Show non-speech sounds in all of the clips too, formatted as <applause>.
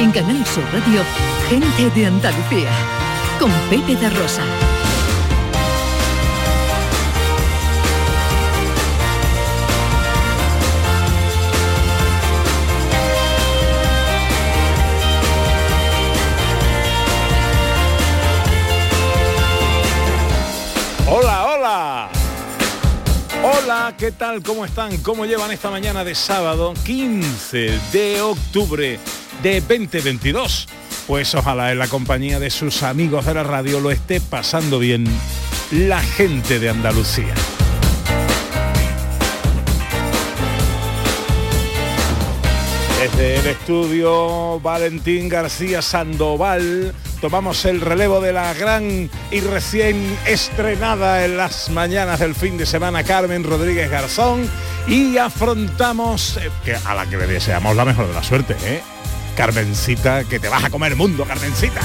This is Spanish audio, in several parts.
En Canal Sur Radio, gente de Andalucía, con Pepe da Rosa. Hola, hola. Hola, ¿qué tal? ¿Cómo están? ¿Cómo llevan esta mañana de sábado 15 de octubre de 2022? Pues ojalá en la compañía de sus amigos de la radio lo esté pasando bien la gente de Andalucía. Desde el estudio Valentín García Sandoval tomamos el relevo de la gran y recién estrenada en las mañanas del fin de semana Carmen Rodríguez Garzón y afrontamos, eh, a la que le deseamos la mejor de la suerte, ¿eh? Carmencita, que te vas a comer mundo, Carmencita.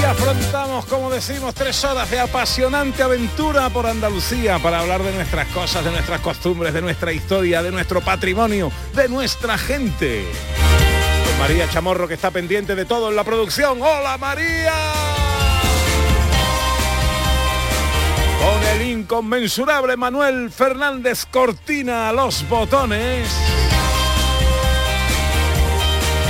Y afrontamos, como decimos, tres horas de apasionante aventura por Andalucía para hablar de nuestras cosas, de nuestras costumbres, de nuestra historia, de nuestro patrimonio, de nuestra gente. Con María Chamorro que está pendiente de todo en la producción. ¡Hola María! Con el inconmensurable Manuel Fernández Cortina los botones.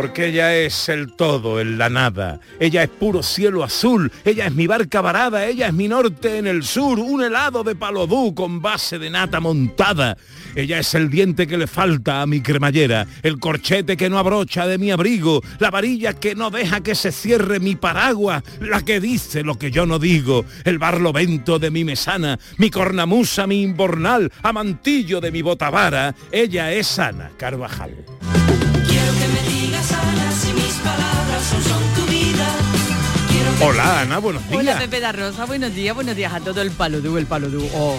Porque ella es el todo en la nada. Ella es puro cielo azul. Ella es mi barca varada. Ella es mi norte en el sur. Un helado de palodú con base de nata montada. Ella es el diente que le falta a mi cremallera. El corchete que no abrocha de mi abrigo. La varilla que no deja que se cierre mi paraguas. La que dice lo que yo no digo. El barlovento de mi mesana. Mi cornamusa, mi imbornal. Amantillo de mi botavara. Ella es Ana Carvajal. Hola Ana, buenos días. Hola Pepe da Rosa, buenos días, buenos días a todo el palodú, el palodú. Oh,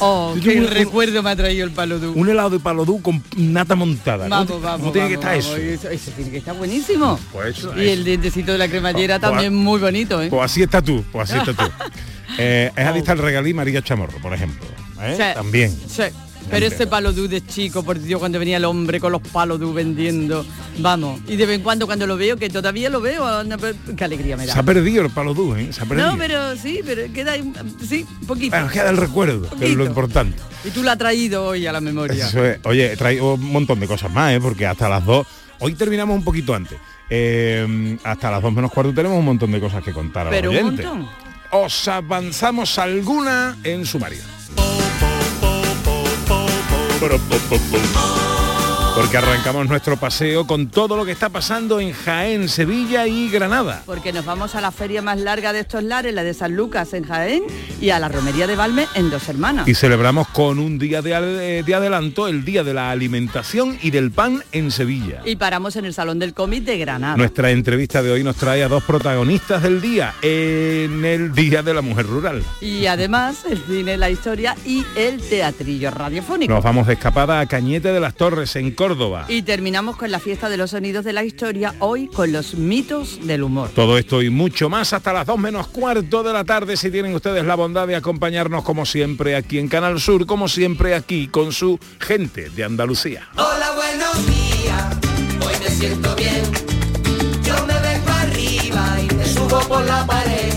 oh, qué un- recuerdo me ha traído el palodú. Un helado de palodú con nata montada. ¿Cómo Vamos, vamos, ¿Cómo tiene que vamos, estar vamos. eso? eso? eso tiene que estar buenísimo. Pues eso, y el eso. dientecito de la cremallera Pues- también muy bonito, ¿eh? Pues así está tú, pues así está tú. <laughs> Eh, es adicta al regalí María Chamorro, por ejemplo. ¿eh? Sí. También. Sí. Pero ese palodú de chico, por Dios, cuando venía el hombre con los palodú vendiendo, vamos, y de vez en cuando cuando lo veo, que todavía lo veo, qué alegría me da. Se ha perdido el ¿eh? Se ha perdido. No, pero sí, pero queda sí, poquito. Bueno, queda el recuerdo, que es lo importante. Y tú la has traído hoy a la memoria. Eso es. Oye, he traído un montón de cosas más, ¿eh? porque hasta las dos. Hoy terminamos un poquito antes. Eh, hasta las dos menos cuarto tenemos un montón de cosas que contar a los Pero un montón. Os avanzamos alguna en sumario. Ba-da-ba-ba-boom. Porque arrancamos nuestro paseo con todo lo que está pasando en Jaén, Sevilla y Granada. Porque nos vamos a la feria más larga de estos lares, la de San Lucas en Jaén, y a la romería de Valme en Dos Hermanas. Y celebramos con un día de, al- de adelanto el Día de la Alimentación y del Pan en Sevilla. Y paramos en el Salón del Cómic de Granada. Nuestra entrevista de hoy nos trae a dos protagonistas del día en el Día de la Mujer Rural. Y además el cine, la historia y el teatrillo radiofónico. Nos vamos de escapada a Cañete de las Torres, en Córdoba. Y terminamos con la fiesta de los sonidos de la historia, hoy con los mitos del humor. Todo esto y mucho más hasta las 2 menos cuarto de la tarde si tienen ustedes la bondad de acompañarnos como siempre aquí en Canal Sur, como siempre aquí con su gente de Andalucía. Hola, buenos días. Hoy me siento bien. Yo me vengo arriba y me subo por la pared.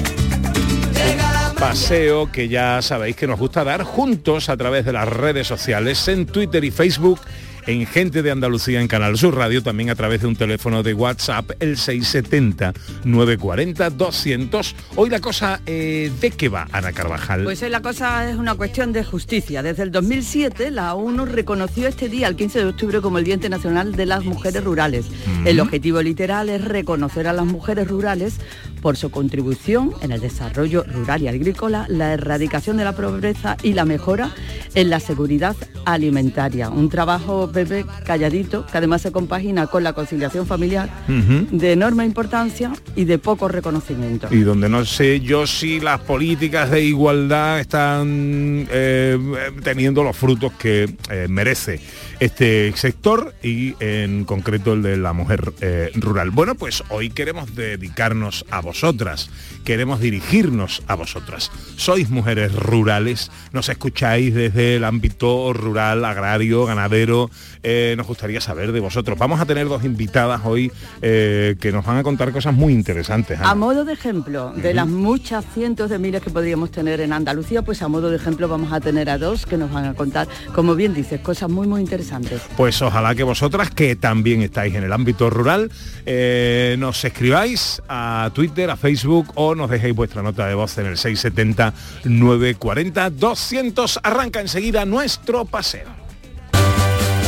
Paseo que ya sabéis que nos gusta dar juntos a través de las redes sociales, en Twitter y Facebook en Gente de Andalucía en Canal Sur Radio, también a través de un teléfono de WhatsApp, el 670-940-200. Hoy la cosa, eh, ¿de qué va, Ana Carvajal? Pues la cosa es una cuestión de justicia. Desde el 2007 la ONU reconoció este día, el 15 de octubre, como el Día Internacional de las Mujeres Rurales. El objetivo literal es reconocer a las mujeres rurales por su contribución en el desarrollo rural y agrícola, la erradicación de la pobreza y la mejora en la seguridad alimentaria. Un trabajo, Pepe, calladito, que además se compagina con la conciliación familiar de enorme importancia y de poco reconocimiento. Y donde no sé yo si las políticas de igualdad están eh, teniendo los frutos que eh, merece este sector y en concreto el de la mujer eh, rural. Bueno, pues hoy queremos dedicarnos a vosotras, queremos dirigirnos a vosotras. Sois mujeres rurales, nos escucháis desde el ámbito rural, agrario, ganadero, eh, nos gustaría saber de vosotros. Vamos a tener dos invitadas hoy eh, que nos van a contar cosas muy interesantes. A modo de ejemplo, de las muchas cientos de miles que podríamos tener en Andalucía, pues a modo de ejemplo vamos a tener a dos que nos van a contar, como bien dices, cosas muy muy interesantes. Pues ojalá que vosotras, que también estáis en el ámbito rural, eh, nos escribáis a Twitter, a Facebook o nos dejéis vuestra nota de voz en el 670 940 200. Arranca enseguida nuestro paseo.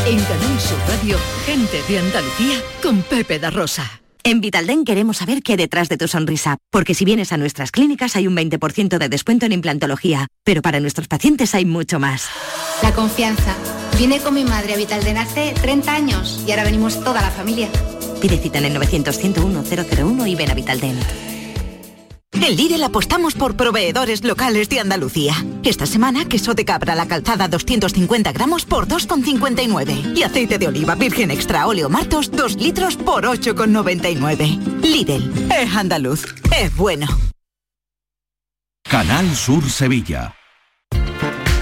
En Canal Sur Radio, gente de Andalucía con Pepe da Rosa. En Vitalden queremos saber qué hay detrás de tu sonrisa, porque si vienes a nuestras clínicas hay un 20% de descuento en implantología, pero para nuestros pacientes hay mucho más. La confianza. Vine con mi madre a Vitalden hace 30 años y ahora venimos toda la familia. Pide cita en el 900 101 001 y ven a Vitalden. En Lidl apostamos por proveedores locales de Andalucía. Esta semana, queso de cabra a la calzada 250 gramos por 2,59. Y aceite de oliva virgen extra óleo martos 2 litros por 8,99. Lidl, es andaluz, es bueno. Canal Sur Sevilla.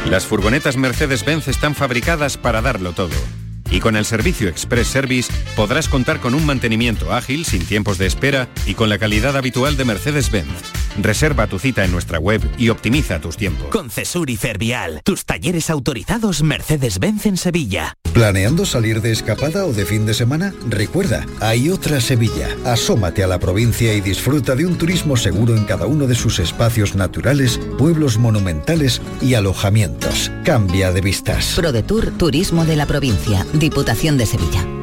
Las furgonetas Mercedes-Benz están fabricadas para darlo todo. Y con el servicio Express Service podrás contar con un mantenimiento ágil, sin tiempos de espera y con la calidad habitual de Mercedes-Benz. Reserva tu cita en nuestra web y optimiza tus tiempos. Con Cesur y Fervial, tus talleres autorizados Mercedes-Benz en Sevilla. ¿Planeando salir de escapada o de fin de semana? Recuerda, hay otra Sevilla. Asómate a la provincia y disfruta de un turismo seguro en cada uno de sus espacios naturales, pueblos monumentales y alojamientos. Cambia de vistas. ProDetour Turismo de la Provincia, Diputación de Sevilla.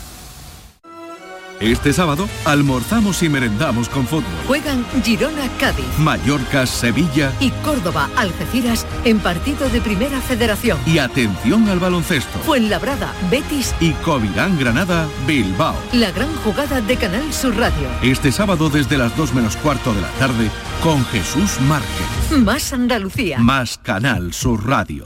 Este sábado almorzamos y merendamos con fútbol. Juegan Girona Cádiz Mallorca, Sevilla y Córdoba Algeciras en partido de Primera Federación. y atención al baloncesto. Fuenlabrada Betis Y Covirán Granada, Bilbao. la gran jugada de Canal Sur Radio. Este sábado desde las 2 menos cuarto de la tarde con Jesús Márquez. Más Andalucía. Más Canal Sur Radio.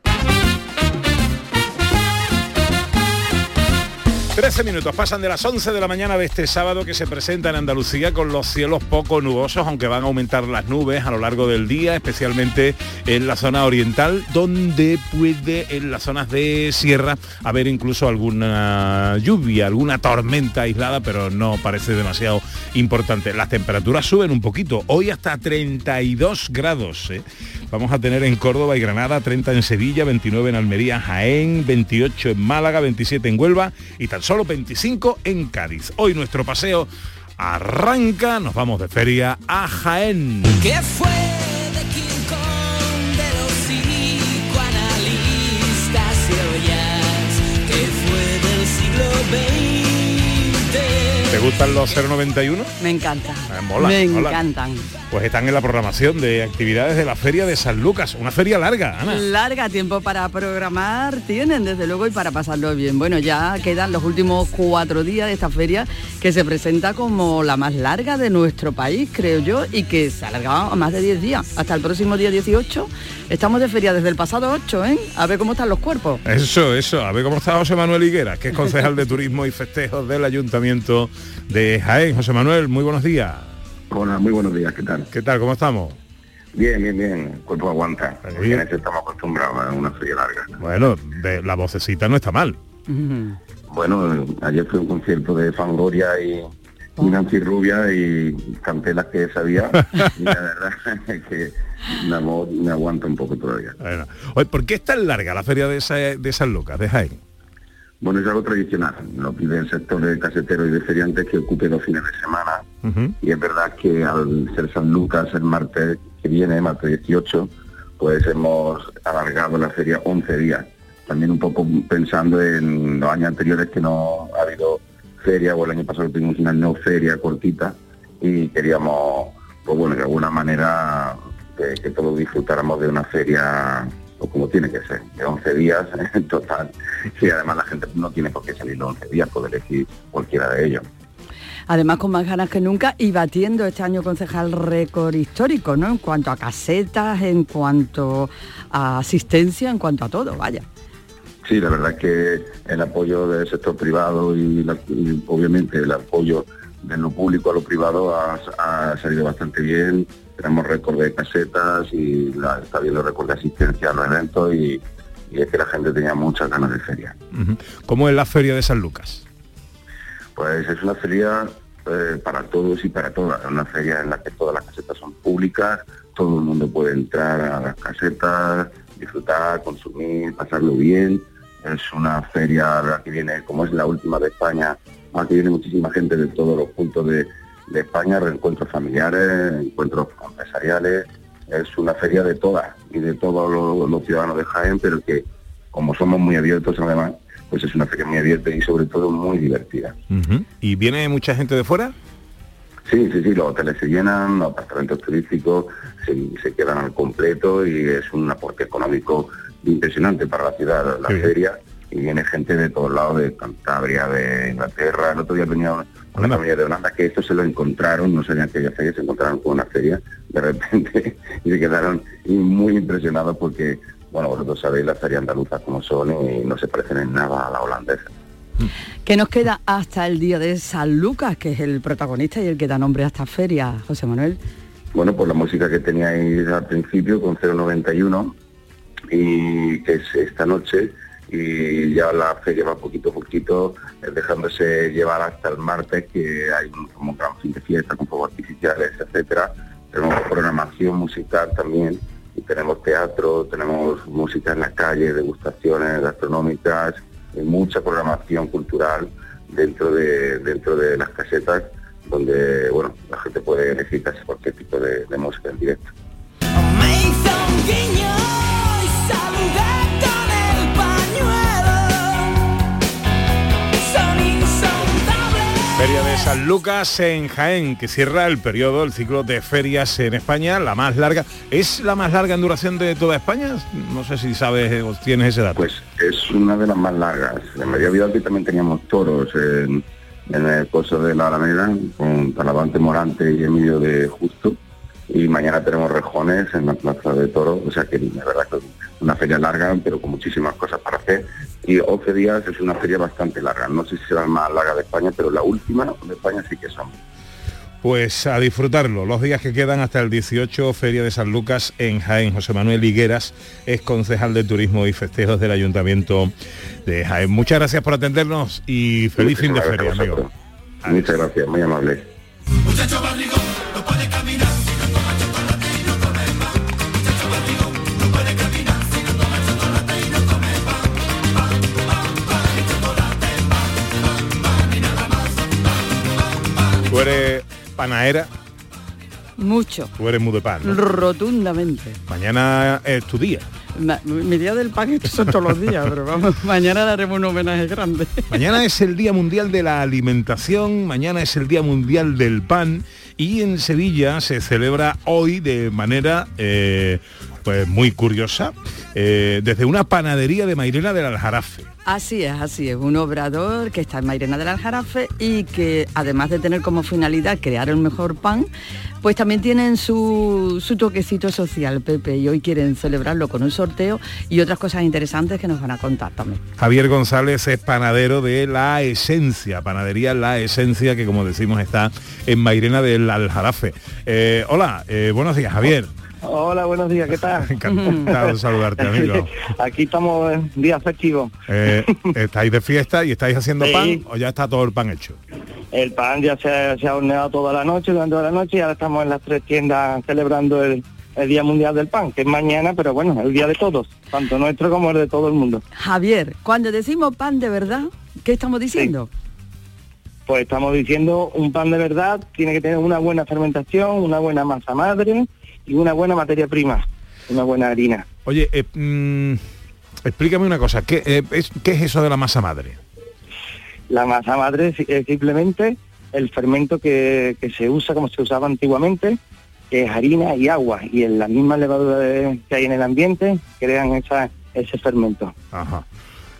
13 minutos pasan de las 11 de la mañana de este sábado que se presenta en Andalucía con los cielos poco nubosos, aunque van a aumentar las nubes a lo largo del día, especialmente en la zona oriental, donde puede en las zonas de sierra haber incluso alguna lluvia, alguna tormenta aislada, pero no parece demasiado importante. Las temperaturas suben un poquito, hoy hasta 32 grados. ¿eh? Vamos a tener en Córdoba y Granada, 30 en Sevilla, 29 en Almería, Jaén, 28 en Málaga, 27 en Huelva y tan solo 25 en Cádiz. Hoy nuestro paseo arranca, nos vamos de feria a Jaén. ¿Qué fue gustan los 091? Me encanta. Ah, mola, Me mola. encantan. Pues están en la programación de actividades de la Feria de San Lucas, una feria larga, Ana. Larga tiempo para programar tienen, desde luego, y para pasarlo bien. Bueno, ya quedan los últimos cuatro días de esta feria que se presenta como la más larga de nuestro país, creo yo, y que se alargaba a más de 10 días. Hasta el próximo día 18. Estamos de feria desde el pasado 8, ¿eh? A ver cómo están los cuerpos. Eso, eso. A ver cómo está José Manuel Higuera, que es concejal de Turismo y Festejos del Ayuntamiento de Jaén. José Manuel, muy buenos días. Hola, muy buenos días, ¿qué tal? ¿Qué tal? ¿Cómo estamos? Bien, bien, bien, el cuerpo aguanta. Bien. Eso estamos acostumbrados a una feria larga. Bueno, de, la vocecita no está mal. Bueno, ayer fue un concierto de Fangoria y Nancy Rubia y canté las que sabía <laughs> y la verdad es que la voz me aguanta un poco todavía. Bueno. Oye, ¿por qué es tan larga la feria de, Sa- de San Lucas, de Jaén? Bueno, es algo tradicional, lo pide el sector de caseteros y de feriantes que ocupe dos fines de semana y es verdad que al ser San Lucas el martes que viene, martes 18, pues hemos alargado la feria 11 días. También un poco pensando en los años anteriores que no ha habido feria, o el año pasado tuvimos una no feria cortita y queríamos, pues bueno, de alguna manera que, todos disfrutáramos de una feria o como tiene que ser, de 11 días <laughs> en total. Y además la gente no tiene por qué salir los 11 días, puede elegir cualquiera de ellos. Además, con más ganas que nunca y batiendo este año concejal récord histórico, ¿no? En cuanto a casetas, en cuanto a asistencia, en cuanto a todo, vaya. Sí, la verdad es que el apoyo del sector privado y, la- y obviamente el apoyo de lo público a lo privado ha, ha salido bastante bien. Tenemos récord de casetas y la- está habiendo récord de asistencia a los eventos y, y es que la gente tenía muchas ganas de feria. ¿Cómo es la feria de San Lucas? Pues es una feria eh, para todos y para todas, una feria en la que todas las casetas son públicas, todo el mundo puede entrar a las casetas, disfrutar, consumir, pasarlo bien. Es una feria a la que viene, como es la última de España, a la que viene muchísima gente de todos los puntos de, de España, reencuentros familiares, encuentros empresariales. Es una feria de todas y de todos los, los ciudadanos de Jaén, pero que como somos muy abiertos además, pues es una feria muy abierta y sobre todo muy divertida. ¿Y viene mucha gente de fuera? Sí, sí, sí, los hoteles se llenan, los apartamentos turísticos se, se quedan al completo y es un aporte económico impresionante para la ciudad, la feria, y viene gente de todos lados, de Cantabria, de Inglaterra, el otro día venía una, una familia de Holanda que esto se lo encontraron, no sabían que había feria, se encontraron con una feria de repente <laughs> y se quedaron muy impresionados porque, bueno, vosotros sabéis las ferias andaluzas como son y no se parecen en nada a la holandesa. Que nos queda hasta el día de San Lucas, que es el protagonista y el que da nombre a esta feria, José Manuel. Bueno, pues la música que teníais al principio con 091 y que es esta noche y ya la feria va poquito poquito eh, dejándose llevar hasta el martes que hay un, como gran fin de fiesta con fuegos artificiales, etcétera. Tenemos programación musical también y tenemos teatro, tenemos música en la calle, degustaciones gastronómicas y mucha programación cultural dentro de dentro de las casetas donde bueno la gente puede elegir casi cualquier tipo de música en directo. Feria de San Lucas en Jaén, que cierra el periodo, el ciclo de ferias en España, la más larga. ¿Es la más larga en duración de toda España? No sé si sabes o tienes ese dato. Pues es una de las más largas. En María Vidal que también teníamos toros en, en el coso de la Alameda, con Talavante Morante y Emilio de Justo. Y mañana tenemos rejones en la plaza de toros, o sea que la verdad que es una feria larga, pero con muchísimas cosas para hacer. Y 11 días es una feria bastante larga. No sé si será la más larga de España, pero la última de España sí que son. Pues a disfrutarlo, los días que quedan hasta el 18, Feria de San Lucas en Jaén. José Manuel Higueras es concejal de Turismo y Festejos del Ayuntamiento de Jaén. Muchas gracias por atendernos y feliz fin de feria, amigo. Muchas gracias, muy amable. Panadera, Mucho. tú eres muy de pan. ¿no? Rotundamente. Mañana es tu día. Ma- mi día del pan son todos los días, pero vamos, <laughs> mañana le haremos un homenaje grande. Mañana es el Día Mundial de la Alimentación, mañana es el Día Mundial del Pan y en Sevilla se celebra hoy de manera eh, pues muy curiosa eh, desde una panadería de Mairena del Aljarafe. Así es, así es. Un obrador que está en Mairena del Aljarafe y que además de tener como finalidad crear el mejor pan, pues también tienen su, su toquecito social, Pepe, y hoy quieren celebrarlo con un sorteo y otras cosas interesantes que nos van a contar también. Javier González es panadero de La Esencia, panadería La Esencia, que como decimos está en Mairena del Aljarafe. Eh, hola, eh, buenos días, Javier. Hola, buenos días, ¿qué tal? <laughs> Encantado de saludarte, <laughs> amigo. Aquí estamos en día festivo. Eh, ¿Estáis de fiesta y estáis haciendo Sí. pan o ya está todo el pan hecho? El pan ya se, se ha horneado toda la noche, durante toda la noche, y ahora estamos en las tres tiendas celebrando el, el Día Mundial del Pan, que es mañana, pero bueno, el día de todos, tanto nuestro como el de todo el mundo. Javier, cuando decimos pan de verdad, ¿qué estamos diciendo? Pues estamos diciendo, un pan de verdad tiene que tener una buena fermentación, una buena masa madre y una buena materia prima, una buena harina. Oye, eh, mm, explícame una cosa, ¿qué, eh, es, ¿qué es eso de la masa madre? La masa madre es, simplemente el fermento que, que se usa como se usaba antiguamente, que es harina y agua, y en las mismas levaduras que hay en el ambiente crean esa, ese fermento. Ajá.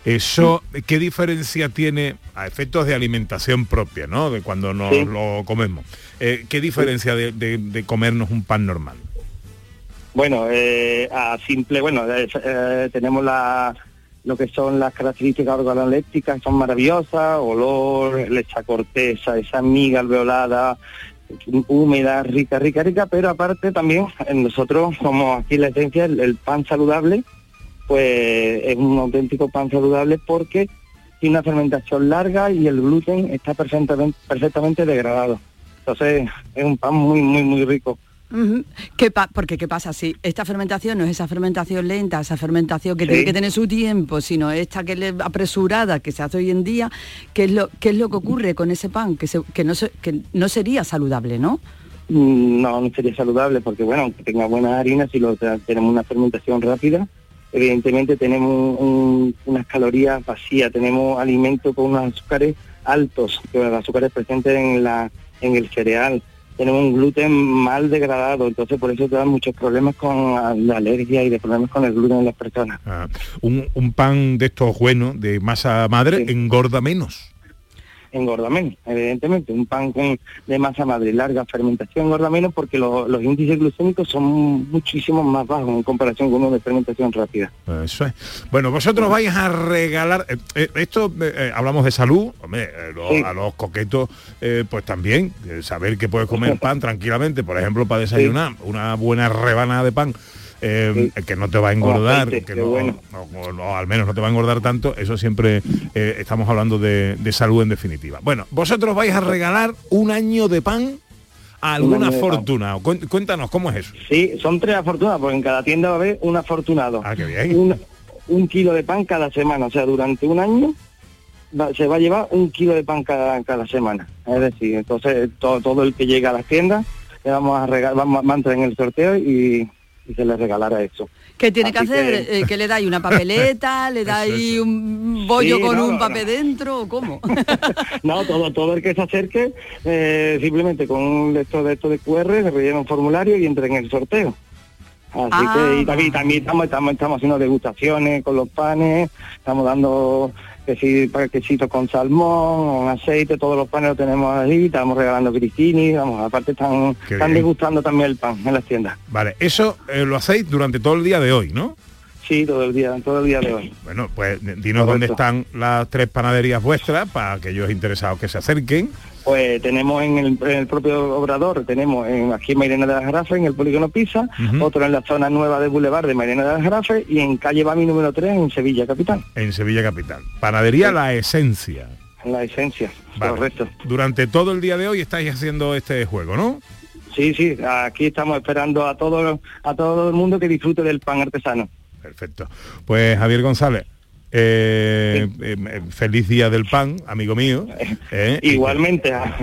Eso, ¿qué diferencia tiene a efectos de alimentación propia, ¿no? De cuando nos Sí. lo comemos. Eh, ¿Qué diferencia de, de- de comernos un pan normal? Bueno, eh, a simple, bueno, eh, tenemos la, lo que son las características organolépticas, son maravillosas, olor, lecha corteza, esa miga alveolada, húmeda, rica, rica, rica, pero aparte también eh, nosotros, como aquí la esencia, el, el pan saludable, pues es un auténtico pan saludable porque tiene una fermentación larga y el gluten está perfectamente, perfectamente degradado. Entonces es un pan muy, muy, muy rico. ¿Qué porque qué pasa si esta fermentación no es esa fermentación lenta, esa fermentación que Sí. tiene que tener su tiempo, sino esta que le apresurada que se hace hoy en día, ¿qué es lo qué es lo que ocurre con ese pan que se- que no se- que no sería saludable, ¿no? Mm, No, no sería saludable porque, bueno, aunque tenga buena harina, si lo te- tenemos una fermentación rápida, evidentemente tenemos un- unas calorías vacías, tenemos alimentos con unos azúcares altos, que los azúcares presentes en, la, en el cereal, tenemos un gluten mal degradado, entonces por eso te dan muchos problemas con la alergia y de problemas con el gluten en las personas. Ah, un, un pan de estos buenos, de masa madre, engorda menos. Engorda menos, evidentemente. Un pan con, de masa madre larga fermentación engorda menos porque lo- los índices glucémicos son muchísimo más bajos en comparación con uno de fermentación rápida. Eso es. Bueno, vosotros vais a regalar, eh, eh, esto eh, hablamos de salud, hombre, eh, lo- Sí. a los coquetos, pues también, saber que puedes comer <laughs> pan tranquilamente, por ejemplo, para desayunar, una buena rebanada de pan. Eh, que no te va a engordar, aceite, que no, bueno. no- o al menos no te va a engordar tanto, eso siempre eh, estamos hablando de, de salud en definitiva. Bueno, vosotros vais a regalar un año de pan a alguna pan. fortuna. Cuéntanos, ¿cómo es eso? Sí, son tres afortunados, porque en cada tienda va a haber un afortunado. Ah, qué bien. Un, un kilo de pan cada semana, o sea, durante un año va- se va a llevar un kilo de pan cada, cada semana. Es decir, entonces todo, todo el que llega a las tiendas le vamos a regalar, vamos a entrar en el sorteo y, se le regalará eso. ¿Qué tiene que hacer? que- Eh, ¿Que le dais una papeleta? <laughs> ¿Le dais un bollo Sí, con no, un no, papel dentro? ¿Cómo? <laughs> No, todo, todo el que se acerque, eh, simplemente con un lector de esto de QR, se rellena un formulario y entra en el sorteo. Así Ah. que y también, también estamos, estamos, estamos haciendo degustaciones con los panes, estamos dando que sí, paquecitos con salmón, con aceite, todos los panes los tenemos ahí, estamos regalando cristini, vamos, aparte están, están bien. degustando también el pan en las tiendas. Vale, eso eh, lo hacéis durante todo el día de hoy, ¿no? Sí, todo el día, todo el día de hoy. Bueno, pues dinos dónde están las tres panaderías vuestras para aquellos interesados que se acerquen. Pues tenemos en el, en el propio Obrador, tenemos en, aquí en Mairena de las Jarafes, en el Polígono Pisa, Ujú. otro en la zona nueva de Boulevard de Mairena de las Jarafes y en calle Bami número 3 en Sevilla Capital, En Sevilla Capital. Panadería La Esencia. en la esencia, Vale. correcto. Durante todo el día de hoy estáis haciendo este juego, ¿no? Sí, sí, aquí estamos esperando a todo, a todo el mundo que disfrute del pan artesano. Perfecto. Pues Javier González, Eh, eh, feliz día del pan, amigo mío. Eh, y- Igualmente. Ah,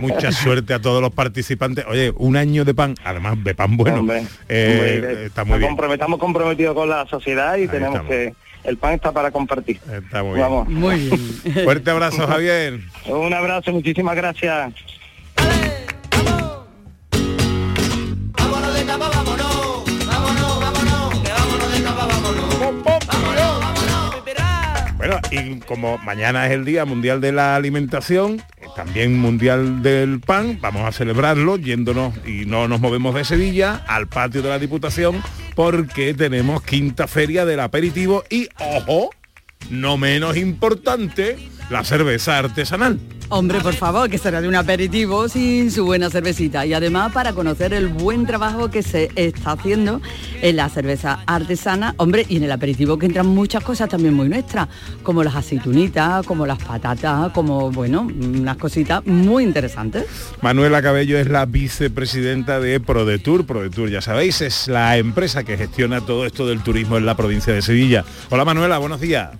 Mucha suerte a todos los participantes. Oye, un año de pan, además de pan bueno. Hombre, eh, hombre, está muy bien. compromet- Estamos comprometidos con la sociedad y tenemos que... El pan está para compartir. Está muy bien. Vamos. Muy bien. Fuerte abrazo, Javier. Un abrazo, muchísimas gracias. Bueno, y como mañana es el Día Mundial de la Alimentación, también Mundial del Pan, vamos a celebrarlo yéndonos y no nos movemos de Sevilla al patio de la Diputación porque tenemos quinta feria del aperitivo y, ojo, no menos importante, la cerveza artesanal. Hombre, por favor, que será de un aperitivo sin su buena cervecita. Y además para conocer el buen trabajo que se está haciendo en la cerveza artesana, hombre, y en el aperitivo que entran muchas cosas también muy nuestras, como las aceitunitas, como las patatas, como, bueno, unas cositas muy interesantes. Manuela Cabello es la vicepresidenta de ProDetour. ProDetour, ya sabéis, es la empresa que gestiona todo esto del turismo en la provincia de Sevilla. Hola Manuela, buenos días.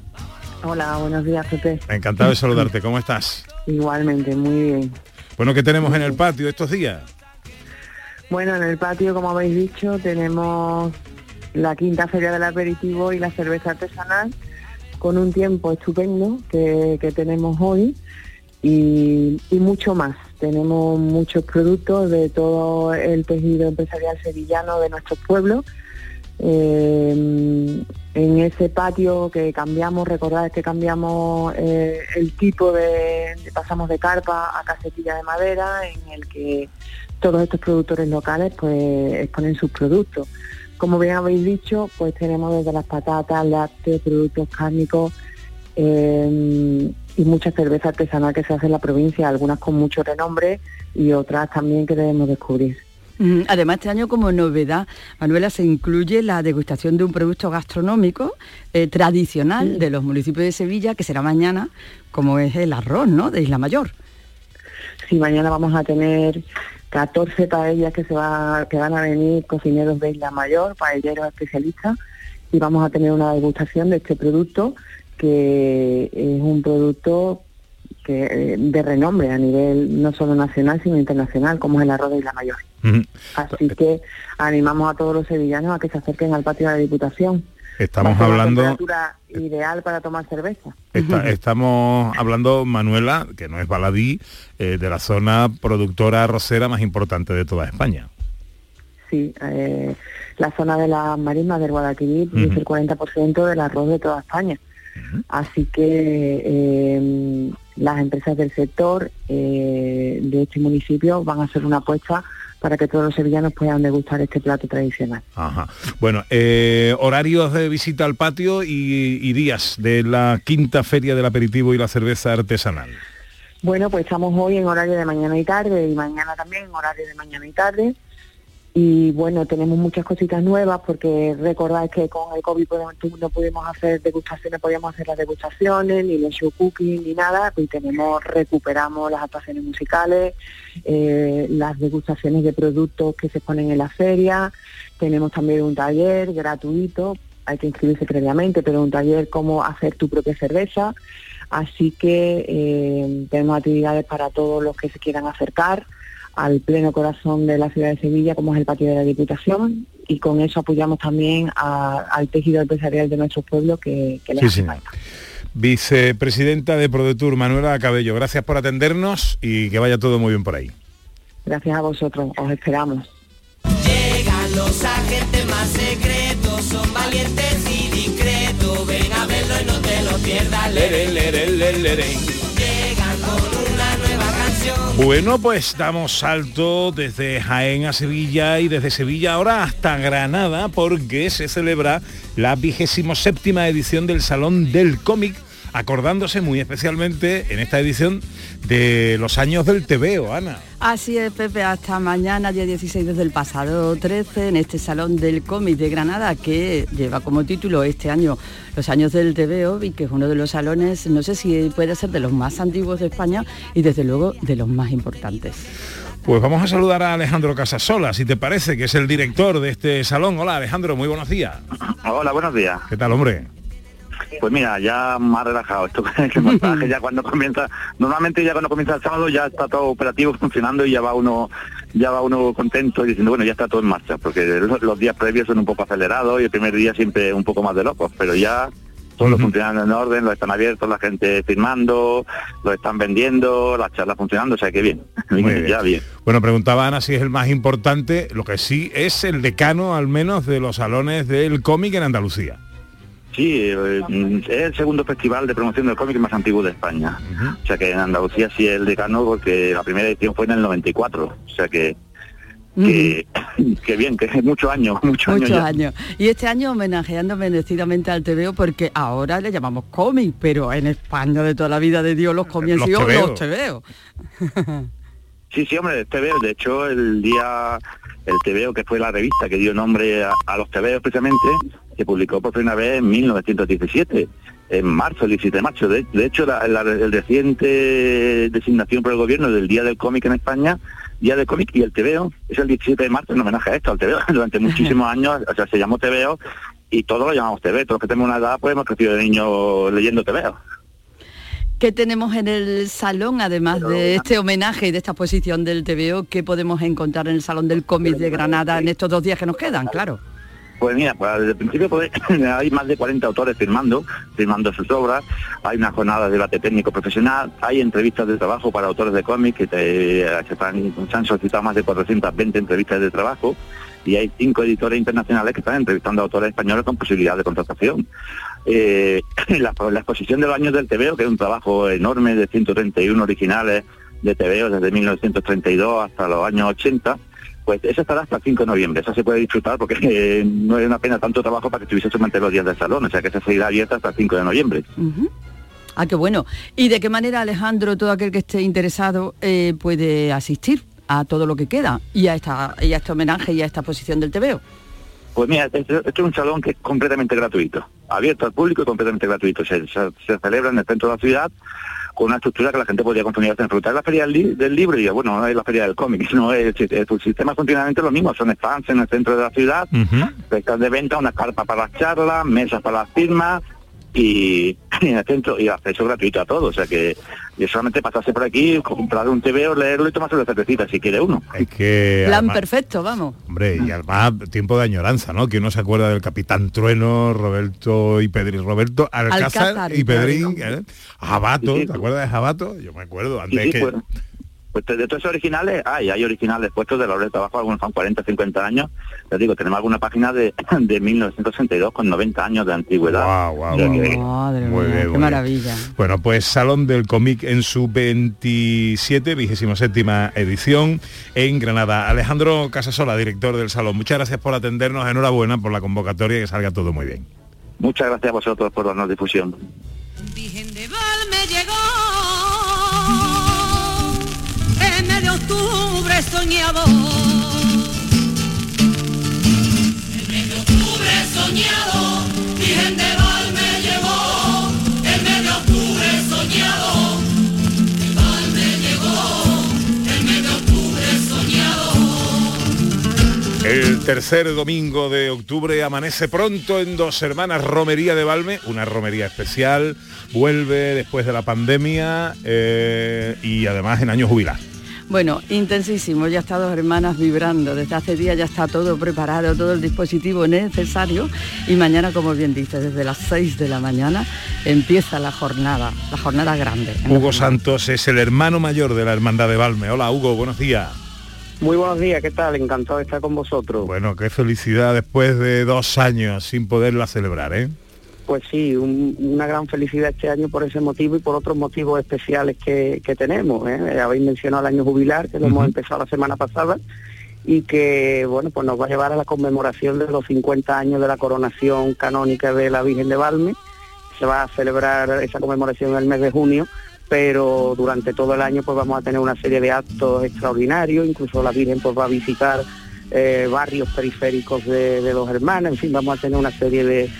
Hola, buenos días, Pepe. Encantado de saludarte. ¿Cómo estás? Igualmente, muy bien. Bueno, ¿qué tenemos en el patio estos días? Bueno, en el patio, como habéis dicho, tenemos la quinta feria del aperitivo y la cerveza artesanal con un tiempo estupendo que, que tenemos hoy y, y mucho más. Tenemos muchos productos de todo el tejido empresarial sevillano de nuestros pueblos. Eh, en ese patio que cambiamos, recordad que cambiamos eh, el tipo de, pasamos de carpa a casetilla de madera, en el que todos estos productores locales pues exponen sus productos. Como bien habéis dicho, pues tenemos desde las patatas, lácteos, productos cárnicos eh, y mucha cerveza artesanal que se hace en la provincia, algunas con mucho renombre y otras también que debemos descubrir. Además, este año como novedad, Manuela, se incluye la degustación de un producto gastronómico eh, tradicional de los municipios de Sevilla, que será mañana, como es el arroz, ¿no?, de Isla Mayor. Sí, mañana vamos a tener 14 paellas que se va, que van a venir cocineros de Isla Mayor, paelleros especialistas, y vamos a tener una degustación de este producto que es un producto que eh, de renombre a nivel no solo nacional sino internacional, como es el arroz de Isla Mayor. Así que animamos a todos los sevillanos a que se acerquen al patio de la Diputación. Estamos hablando, temperatura ideal para tomar cerveza. está- estamos hablando, Manuela, que no es baladí, eh, de la zona productora arrocera más importante de toda España. Sí, eh, la zona de las marismas del Guadalquivir produce el 40% del arroz de toda España. Así que eh, las empresas del sector eh, de este municipio van a hacer una apuesta para que todos los sevillanos puedan degustar este plato tradicional. Ajá. Bueno, eh, horarios de visita al patio y, y días de la quinta feria del aperitivo y la cerveza artesanal. Bueno, pues estamos hoy en horario de mañana y tarde y mañana también en horario de mañana y tarde. Y bueno, tenemos muchas cositas nuevas porque recordad que con el COVID tú- no pudimos hacer degustaciones, podíamos hacer las degustaciones, ni los show cooking, ni nada. Y tenemos, recuperamos las actuaciones musicales, eh, las degustaciones de productos que se ponen en la feria. Tenemos también un taller gratuito, hay que inscribirse previamente, pero un taller cómo hacer tu propia cerveza. Así que eh, tenemos actividades para todos los que se quieran acercar al pleno corazón de la ciudad de Sevilla, como es el patio de la Diputación, y con eso apoyamos también a- al tejido empresarial de nuestros pueblos que, que les Sí, hace. Vicepresidenta de ProDetour, Manuela Cabello, gracias por atendernos y que vaya todo muy bien por ahí. Gracias a vosotros, os esperamos. Llegan los agentes más secretos, son valientes y discretos. Ven a verlo y no te lo pierdas. Lere, lere, lere, Bueno, pues damos salto desde Jaén a Sevilla y desde Sevilla ahora hasta Granada porque se celebra la vigésimo séptima edición del Salón del Cómic, acordándose muy especialmente en esta edición de los años del TVO, Ana. Así es, Pepe, hasta mañana, día 16 desde el pasado 13, en este Salón del Cómic de Granada, que lleva como título este año Los años del TVO y que es uno de los salones, no sé si puede ser de los más antiguos de España y desde luego de los más importantes. Pues vamos a saludar a Alejandro Casasola, si te parece, que es el director de este salón. Hola Alejandro, muy buenos días. Hola, buenos días. ¿Qué tal, hombre? Pues mira, ya más relajado. Esto <laughs> el <laughs> montaje ya cuando comienza, normalmente ya cuando comienza el sábado ya está todo operativo <laughs> funcionando y ya va uno, ya va uno contento y diciendo bueno ya está todo en marcha, porque los, los días previos son un poco acelerados y el primer día siempre un poco más de locos, pero ya todo funcionando en orden, lo están abiertos, la gente firmando, lo están vendiendo, las charlas funcionando, o sea que bien, ya bien. Bueno, preguntaba Ana si es el más importante, lo que sí es el decano al menos de los salones del cómic en Andalucía. Sí, eh, es el segundo festival de promoción del cómic más antiguo de España. O sea que en Andalucía sí es el decano porque la primera edición fue en el 94. O sea que que, <coughs> que, bien, que es muchos años, <laughs> muchos muchos años. años. Y este año homenajeando merecidamente al TVO porque ahora le llamamos cómic, pero en España de toda la vida de Dios los cómics han sido los TVO. <laughs> Sí, sí, hombre, TVO. De hecho, el día, el TVO, que fue la revista que dio nombre a, a los TVO precisamente, se publicó por primera vez en 1917 en marzo, el 17 de marzo. De, de hecho, la, la, el reciente designación por el gobierno del Día del Cómic en España Día del Cómic y el TVO es el 17 de marzo en homenaje a esto, al TVO. <laughs> Durante <laughs> muchísimos años, o sea, se llamó TVO y todos lo llamamos TV. Todos los que tenemos una edad, pues hemos crecido de niños leyendo TVO. ¿Qué tenemos en el salón, además de este homenaje y de esta exposición del TVO? ¿Qué podemos encontrar en el Salón del Cómic de Granada en estos dos días que nos quedan? Claro. Pues mira, pues desde el principio pues, <clears throat> hay más de 40 autores firmando, firmando sus obras, hay una jornada de debate técnico profesional, hay entrevistas de trabajo para autores de cómics que, te, que están, se han solicitado más de 420 entrevistas de trabajo y hay cinco editores internacionales que están entrevistando a autores españoles con posibilidad de contratación. Eh, <clears throat> la, la, exposición de los años del TVO, que es un trabajo enorme de 131 originales de TVO desde 1932 hasta los años 80, pues esa estará hasta el 5 de noviembre, esa se puede disfrutar porque eh, no es una pena tanto trabajo para que estuviese solamente los días del salón, o sea que esa seguirá abierta hasta el 5 de noviembre. Ah, qué bueno. ¿Y de qué manera, Alejandro, todo aquel que esté interesado eh, puede asistir a todo lo que queda y a, esta, y a este homenaje y a esta exposición del TVO? Pues mira, este, este, es un salón que es completamente gratuito, abierto al público y completamente gratuito. Se, se, se celebra en el centro de la ciudad con una estructura que la gente podría consumir hasta disfrutar la feria del, li del, libro y bueno, no es la feria del cómic, <laughs> no es el, el, sistema continuamente lo mismo, son stands en el centro de la ciudad, uh -huh. de venta, una carpa para las charlas, mesas para las firmas y, y <laughs> en el centro y acceso gratuito a todo, o sea que y solamente pasarse por aquí, comprar un TV o leerlo y tomarse una cervecita si quiere uno. Es que plan además, perfecto, vamos. Hombre, y además tiempo de añoranza, ¿no? Que uno se acuerda del Capitán Trueno, Roberto y Pedrín, Roberto Alcázar, Alcázar y Pedrín, ¿eh? Jabato, sí, sí, ¿te acuerdas de Jabato? Yo me acuerdo antes sí, que pues de todos esos originales hay, hay originales puestos de la hora de trabajo, algunos son 40, 50 años. Les digo, tenemos alguna página de, <laughs> de 1962 con 90 años de antigüedad. Wow, wow, wow, que... Madre muy mía, bien, qué maravilla. Bueno, pues Salón del Cómic en su 27, 27 edición en Granada. Alejandro Casasola, director del Salón, muchas gracias por atendernos, enhorabuena por la convocatoria y que salga todo muy bien. Muchas gracias a vosotros por darnos difusión. Virgen de soñado. El mes de octubre soñado, Virgen de Val me llegó. El mes de octubre soñado, de Val me llegó. El mes de octubre soñado. El tercer domingo de octubre amanece pronto en Dos Hermanas Romería de Valme, una romería especial, vuelve después de la pandemia eh, y además en año jubilar. Bueno, intensísimo, ya está dos hermanas vibrando, desde hace días ya está todo preparado, todo el dispositivo necesario y mañana, como bien dice, desde las 6 de la mañana empieza la jornada, la jornada grande. Hugo Santos es el hermano mayor de la Hermandad de Valme. Hola Hugo, buenos días. Muy buenos días, ¿qué tal? Encantado de estar con vosotros. Bueno, qué felicidad después de dos años sin poderla celebrar, ¿eh? Pues sí, un, una gran felicidad este año por ese motivo y por otros motivos especiales que, que tenemos. ¿eh? Habéis mencionado el año jubilar, que lo uh -huh. hemos empezado la semana pasada, y que bueno pues nos va a llevar a la conmemoración de los 50 años de la coronación canónica de la Virgen de Valme. Se va a celebrar esa conmemoración en el mes de junio, pero durante todo el año pues vamos a tener una serie de actos extraordinarios, incluso la Virgen pues va a visitar eh, barrios periféricos de, de los hermanos, en fin, vamos a tener una serie de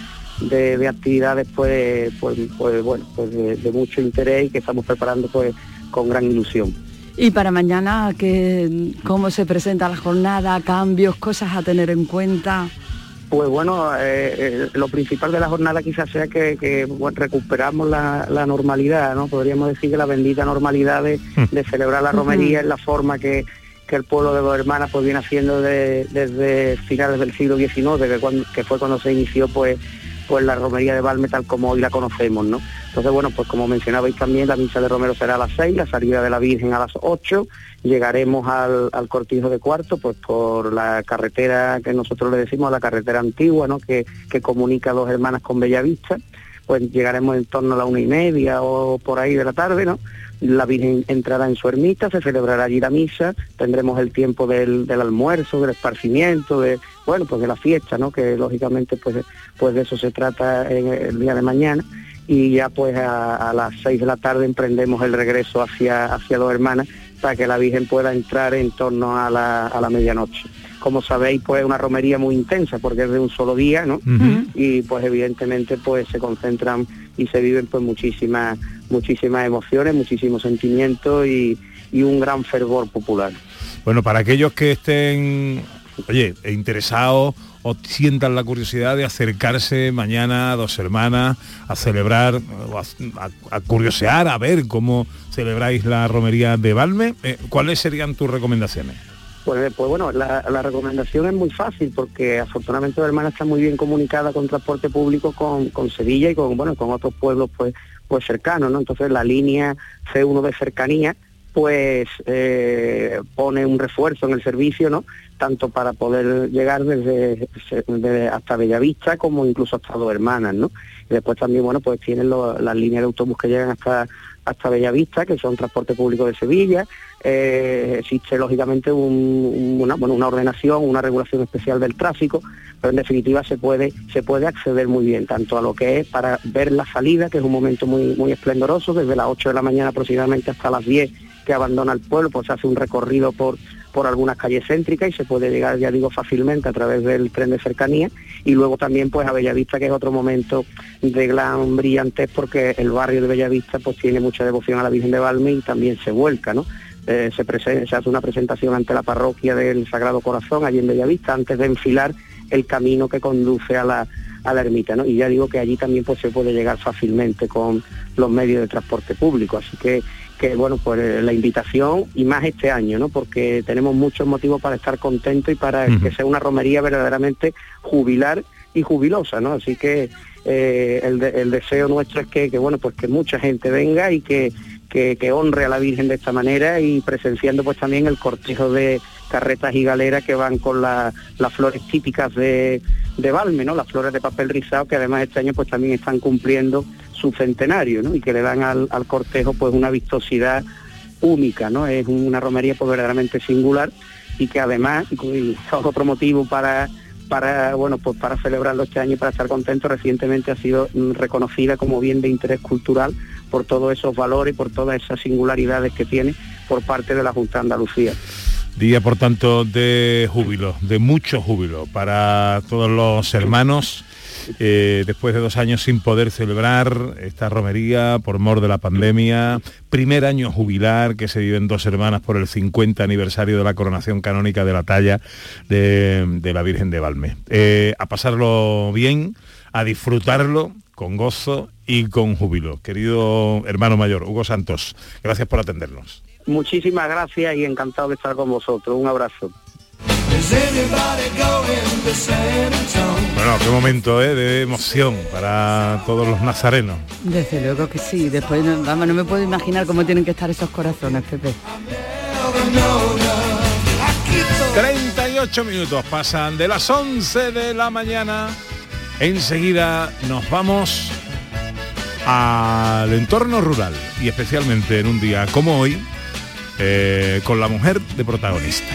de, de actividades pues, pues, pues bueno, pues de, de, mucho interés y que estamos preparando pues con gran ilusión. Y para mañana, que, ¿cómo se presenta la jornada? ¿Cambios? ¿Cosas a tener en cuenta? Pues bueno, eh, eh, lo principal de la jornada quizás sea que, que, bueno, recuperamos la, la normalidad, ¿no? Podríamos decir que la bendita normalidad de, de celebrar la romería en la forma que, que el pueblo de dos hermanas pues viene haciendo de- desde finales del siglo XIX, que, cuando- que fue cuando se inició pues pues la romería de Valme tal como hoy la conocemos, ¿no? Entonces, bueno, pues como mencionabais también, la misa de Romero será a las 6, la salida de la Virgen a las 8, llegaremos al, cortijo de cuarto, pues por la carretera que nosotros le decimos, la carretera antigua, ¿no? Que, que comunica a dos hermanas con Bellavista, pues llegaremos en torno a la una y media o por ahí de la tarde, ¿no? La Virgen entrará en su ermita, se celebrará allí la misa, tendremos el tiempo del, almuerzo, del esparcimiento, de, bueno, pues de la fiesta, ¿no? Que lógicamente pues, pues de eso se trata el día de mañana y ya pues a, las seis de la tarde emprendemos el regreso hacia, hacia hermanas para que la Virgen pueda entrar en torno a la, a la medianoche. Como sabéis, pues es una romería muy intensa porque es de un solo día, ¿no? Y pues evidentemente pues se concentran y se viven pues muchísimas, muchísimas emociones, muchísimos sentimientos y, y un gran fervor popular. Bueno, para aquellos que estén, oye, interesados o sientan la curiosidad de acercarse mañana a dos hermanas a celebrar, a, a- a curiosear, a ver cómo celebráis la romería de Valme, eh, ¿cuáles serían tus recomendaciones? Pues, pues bueno, la, recomendación es muy fácil porque afortunadamente la hermana está muy bien comunicada con transporte público con, con Sevilla y con bueno con otros pueblos pues pues cercanos, ¿no? Entonces la línea C1 de cercanía pues eh, pone un refuerzo en el servicio, ¿no? Tanto para poder llegar desde, hasta Bellavista como incluso hasta Dos Hermanas, ¿no? Y después también, bueno, pues tienen las líneas de autobús que llegan hasta hasta Bellavista, que son transporte público de Sevilla. Eh, existe lógicamente un- una ordenación, una regulación especial del tráfico, pero en definitiva se puede, se puede acceder muy bien, tanto a lo que es para ver la salida, que es un momento muy, muy esplendoroso, desde las 8 de la mañana aproximadamente hasta las 10 que abandona el pueblo, pues se hace un recorrido por, por algunas calles céntricas y se puede llegar, ya digo, fácilmente a través del tren de cercanía y luego también pues a Bellavista, que es otro momento de gran brillantez porque el barrio de Bellavista pues tiene mucha devoción a la Virgen de Valme y también se vuelca, ¿no? Eh, se, prese- se hace una presentación ante la parroquia del Sagrado Corazón allí en Bellavista antes de enfilar el camino que conduce a la, a la ermita, ¿no? Y ya digo que allí también pues se puede llegar fácilmente con los medios de transporte público, así que que bueno, pues eh, la invitación y más este año, ¿no? Porque tenemos muchos motivos para estar contentos y para que sea una romería verdaderamente jubilar y jubilosa, ¿no? Así que eh, el, de- el deseo nuestro es que, que, bueno, pues que mucha gente venga y que, que, que honre a la Virgen de esta manera y presenciando pues también el cortejo de carretas y galeras que van con la- las flores típicas de, de Valme, ¿no? Las flores de papel rizado que además este año pues también están cumpliendo su centenario. Y que le dan al, cortejo pues una vistosidad única, ¿no? Es una romería pues verdaderamente singular y que además, y otro motivo para para bueno pues para celebrarlo este año y para estar contentos recientemente ha sido mm, reconocida como bien de interés cultural por todos esos valores por todas esas singularidades que tiene por parte de la Junta de Andalucía. Día, por tanto, de júbilo, de mucho júbilo para todos los hermanos. Eh, después de dos años sin poder celebrar esta romería por mor de la pandemia, primer año jubilar que se vive en dos hermanas por el 50 aniversario de la coronación canónica de la talla de, de la Virgen de Valme. Eh, a pasarlo bien, a disfrutarlo con gozo y con júbilo. Querido hermano mayor, Hugo Santos, gracias por atendernos. Muchísimas gracias y encantado de estar con vosotros. Un abrazo. Bueno, qué momento ¿eh? de emoción para todos los nazarenos. Desde luego que sí, después no, vamos, no me puedo imaginar cómo tienen que estar esos corazones, Pepe. 38 minutos pasan de las 11 de la mañana. Enseguida nos vamos al entorno rural y especialmente en un día como hoy eh, con la mujer de protagonista.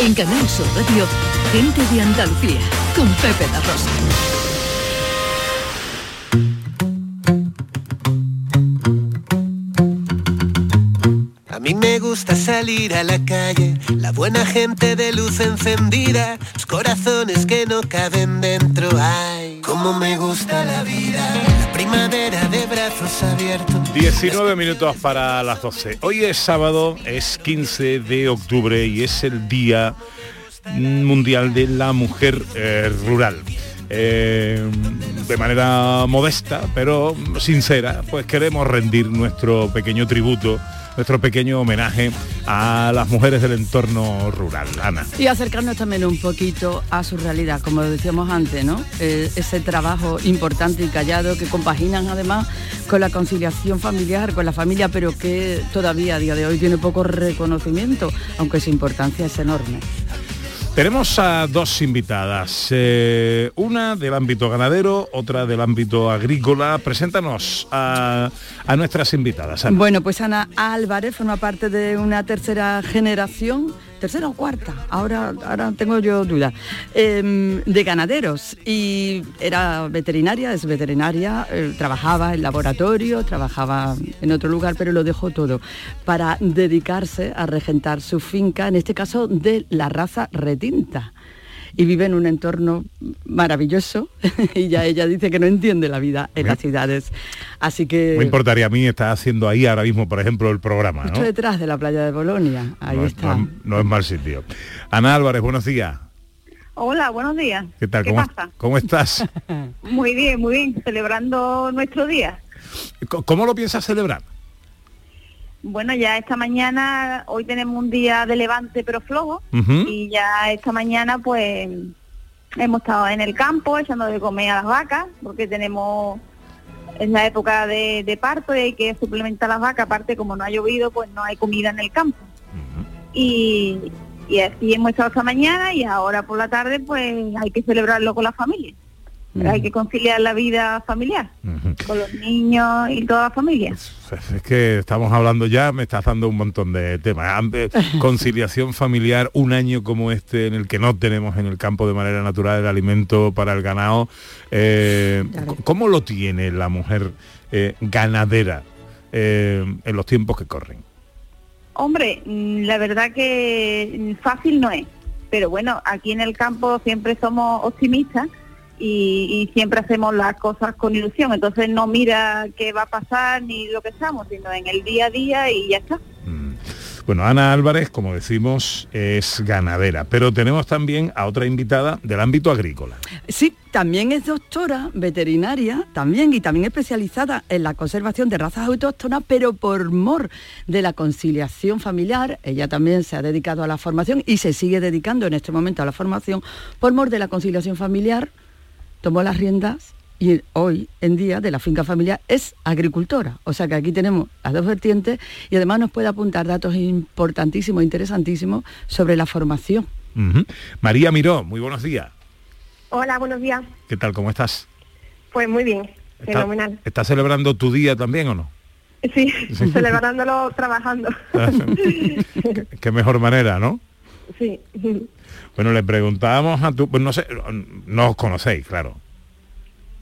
En Canal Sur Radio, Gente de Andalucía, con Pepe da Rosa. A mí me gusta salir a la calle, la buena gente de luz encendida, los corazones que no caben dentro. Ay, cómo me gusta la vida, la primavera de brazos abiertos. 19 minutos para las 12. Hoy es sábado, es 15 de octubre y es el Día Mundial de la Mujer eh, Rural. Eh, de manera modesta, pero sincera, pues queremos rendir nuestro pequeño tributo nuestro pequeño homenaje a las mujeres del entorno rural. Ana. Y acercarnos también un poquito a su realidad, como decíamos antes, ¿no? Eh, ese trabajo importante y callado que compaginan además con la conciliación familiar, con la familia, pero que todavía a día de hoy tiene poco reconocimiento, aunque su importancia es enorme. Tenemos a dos invitadas, eh, una del ámbito ganadero, otra del ámbito agrícola. Preséntanos a, nuestras invitadas. Bueno, pues Ana Álvarez forma parte de una tercera generación, tercera o cuarta, ahora, ahora tengo yo duda, em, de ganaderos. Y era veterinaria, es veterinaria, eh, trabajaba en laboratorio, trabajaba en otro lugar, pero lo dejó todo para dedicarse a regentar su finca, en este caso de la raza retinta y vive en un entorno maravilloso <laughs> y ya ella dice que no entiende la vida en las ciudades. Así que... Me importaría a mí estar haciendo ahí ahora mismo, por ejemplo, el programa. Justo ¿no? detrás de la playa de Bolonia, ahí no, está. No, no, es mal sitio. Ana Álvarez, buenos días. Hola, buenos días. ¿Qué tal? ¿Qué ¿Cómo, pasa? ¿Cómo estás? <laughs> muy bien, muy bien, celebrando nuestro día. ¿Cómo lo piensas celebrar? Bueno, ya esta mañana, hoy tenemos un día de levante pero flojo Uh -huh. y ya esta mañana pues hemos estado en el campo echando de comer a las vacas porque tenemos es la época de, de parto y hay que suplementar las vacas, aparte como no ha llovido pues no hay comida en el campo. y, y así hemos estado esta mañana y ahora por la tarde pues hay que celebrarlo con la familia. Hay que conciliar la vida familiar con los niños y toda la familia. Es que estamos hablando ya, me estás dando un montón de temas. <laughs> Conciliación familiar, un año como este en el que no tenemos en el campo de manera natural el alimento para el ganado. eh, ¿Cómo lo tiene la mujer eh, ganadera eh, en los tiempos que corren? Hombre, mm, la verdad que mm, fácil no es, pero bueno, aquí en el campo siempre somos optimistas y, y siempre hacemos las cosas con ilusión, entonces no mira qué va a pasar ni lo que estamos, sino en el día a día y ya está. Bueno, Ana Álvarez, como decimos, es ganadera, pero tenemos también a otra invitada del ámbito agrícola. Sí, también es doctora veterinaria, también y también especializada en la conservación de razas autóctonas, pero por mor de la conciliación familiar, ella también se ha dedicado a la formación y se sigue dedicando en este momento a la formación, por mor de la conciliación familiar, tomó las riendas y hoy en día de la finca familiar es agricultora. O sea que aquí tenemos las dos vertientes y además nos puede apuntar datos importantísimos, interesantísimos sobre la formación. María Miró, muy buenos días. Hola, buenos días. ¿Qué tal? ¿Cómo estás? Pues muy bien, ¿Está- fenomenal. ¿Estás celebrando tu día también o no? Sí, <laughs> celebrándolo trabajando. <laughs> Qué mejor manera, ¿no? sí. Bueno, le preguntábamos a tu... Pues no sé, no os conocéis, claro.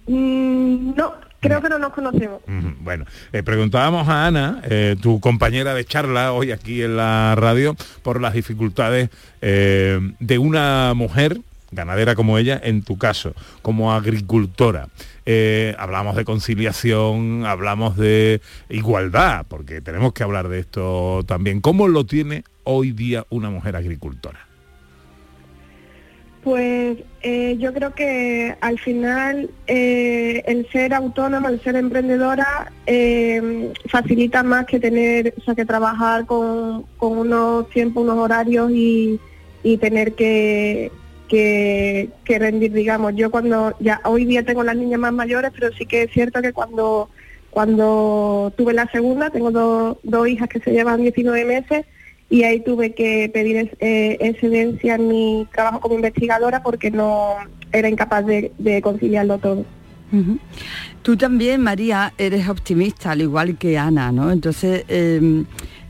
Mm, no, creo que no nos conocemos. Bueno, eh, preguntábamos a Ana, eh, tu compañera de charla hoy aquí en la radio, por las dificultades eh, de una mujer ganadera como ella, en tu caso, como agricultora. Eh, hablamos de conciliación, hablamos de igualdad, porque tenemos que hablar de esto también. ¿Cómo lo tiene hoy día una mujer agricultora? Pues eh, yo creo que al final eh, el ser autónoma, el ser emprendedora, eh, facilita más que tener, o sea, que trabajar con, con unos tiempos, unos horarios y, y tener que, que, que rendir, digamos. Yo cuando, ya hoy día tengo las niñas más mayores, pero sí que es cierto que cuando, cuando tuve la segunda, tengo dos, dos hijas que se llevan 19 meses, y ahí tuve que pedir eh, excedencia en mi trabajo como investigadora porque no era incapaz de, conciliarlo todo. Tú también, María, eres optimista, al igual que Ana, ¿no? Entonces, eh,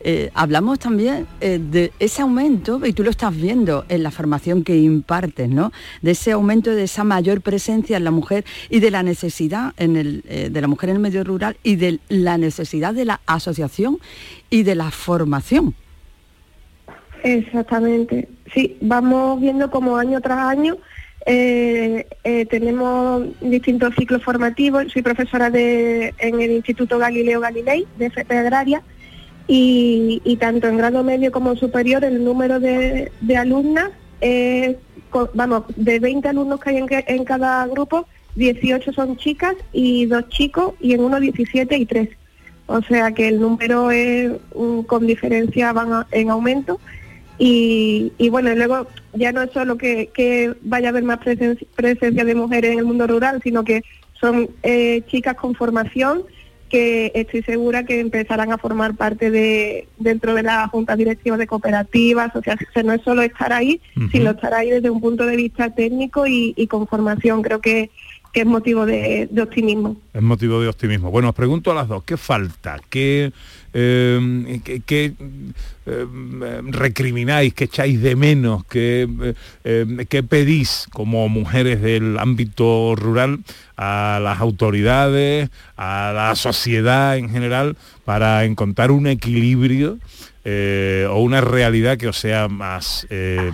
eh, hablamos también eh, de ese aumento, y tú lo estás viendo en la formación que impartes, ¿no? De ese aumento, de esa mayor presencia en la mujer y de la necesidad en el, eh, de la mujer en el medio rural y de la necesidad de la asociación y de la formación. Exactamente. Sí, vamos viendo como año tras año eh, eh, tenemos distintos ciclos formativos. Soy profesora de, en el Instituto Galileo Galilei de FP Agraria y, tanto en grado medio como superior el número de, de alumnas, co- vamos, de 20 alumnos que hay en, cada grupo, 18 son chicas y dos chicos y en uno 17 y 3. O sea que el número es mm, con diferencia van en aumento y, y bueno, luego ya no es solo que, que vaya a haber más presen- presencia de mujeres en el mundo rural, sino que son eh, chicas con formación que estoy segura que empezarán a formar parte de dentro de las juntas directivas de cooperativas. O sea, no es solo estar ahí, sino estar ahí desde un punto de vista técnico y, y con formación. Creo que, que es motivo de, de optimismo. Es motivo de optimismo. Bueno, os pregunto a las dos, ¿qué falta? ¿Qué, eh, qué, eh, recrimináis? ¿Qué echáis de menos? ¿Qué, eh, eh, qué pedís como mujeres del ámbito rural a las autoridades, a la sociedad en general, para encontrar un equilibrio eh, o una realidad que os sea más, eh,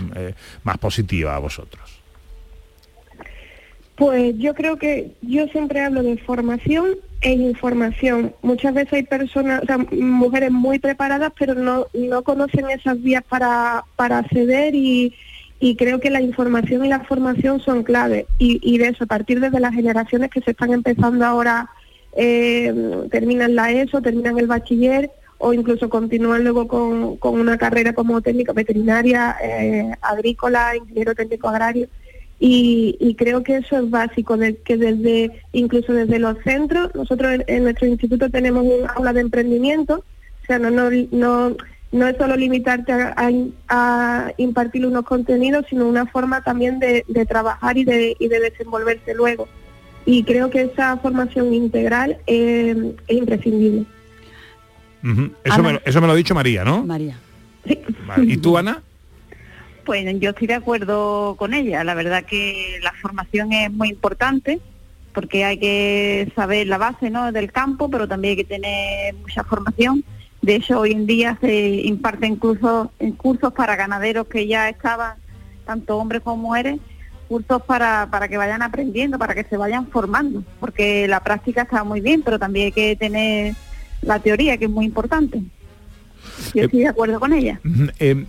más positiva a vosotros? Pues yo creo que yo siempre hablo de formación e información. Muchas veces hay personas, o sea, mujeres muy preparadas, pero no, no conocen esas vías para, para acceder y, y creo que la información y la formación son clave. Y, y de eso, a partir de las generaciones que se están empezando ahora, eh, terminan la ESO, terminan el bachiller o incluso continúan luego con, con una carrera como técnico veterinaria, eh, agrícola, ingeniero técnico agrario. Y, y creo que eso es básico, de, que desde incluso desde los centros, nosotros en, en nuestro instituto tenemos un aula de emprendimiento, o sea, no, no, no, no es solo limitarte a, a, a impartir unos contenidos, sino una forma también de, de trabajar y de, y de desenvolverse luego. y creo que esa formación integral eh, es imprescindible. Eso, me, lo- eso me lo ha dicho María, ¿no? María. Vale. ¿Y tú, Ana? Pues yo estoy de acuerdo con ella. La verdad que la formación es muy importante porque hay que saber la base ¿no? del campo, pero también hay que tener mucha formación. De hecho, hoy en día se imparten cursos, en cursos para ganaderos que ya estaban, tanto hombres como mujeres, cursos para, para que vayan aprendiendo, para que se vayan formando, porque la práctica está muy bien, pero también hay que tener la teoría, que es muy importante. Yo estoy de acuerdo con ella. Eh,